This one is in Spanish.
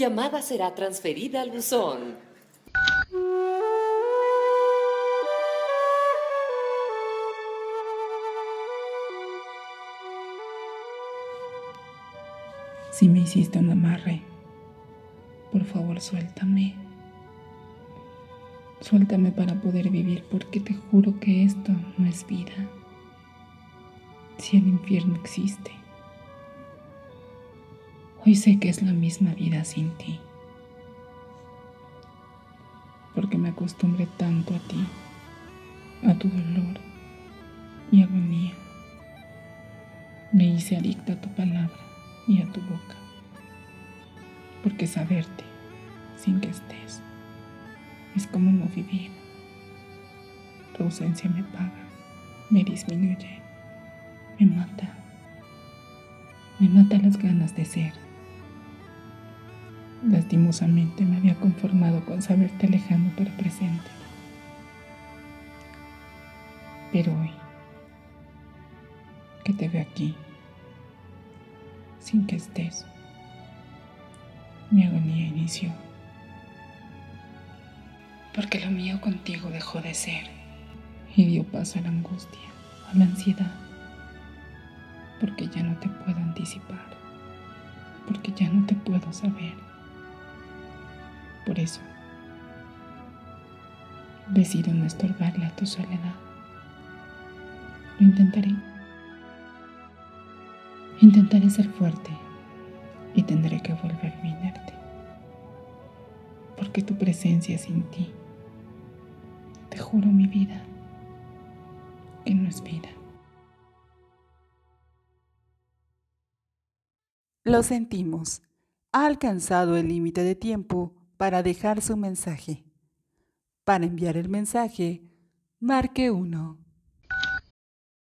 llamada será transferida al buzón. Si me hiciste un amarre, por favor suéltame. Suéltame para poder vivir porque te juro que esto no es vida. Si el infierno existe, hoy sé que es la misma vida sin ti. Porque me acostumbré tanto a ti, a tu dolor y agonía. Me hice adicta a tu palabra y a tu boca. Porque saberte sin que estés es como no vivir. Tu ausencia me paga, me disminuye, me mata. Me mata las ganas de ser. Lastimosamente me había conformado con saberte lejano pero presente. Pero hoy, que te veo aquí, sin que estés, mi agonía inició. Porque lo mío contigo dejó de ser y dio paso a la angustia, a la ansiedad. Porque ya no te puedo anticipar, porque ya no te puedo saber. Por eso, decido no estorbarle a tu soledad. Lo intentaré. Intentaré ser fuerte y tendré que volverme inerte. Porque tu presencia sin ti, te juro mi vida, que no es vida. Lo sentimos. Ha alcanzado el límite de tiempo para dejar su mensaje. Para enviar el mensaje, marque 1.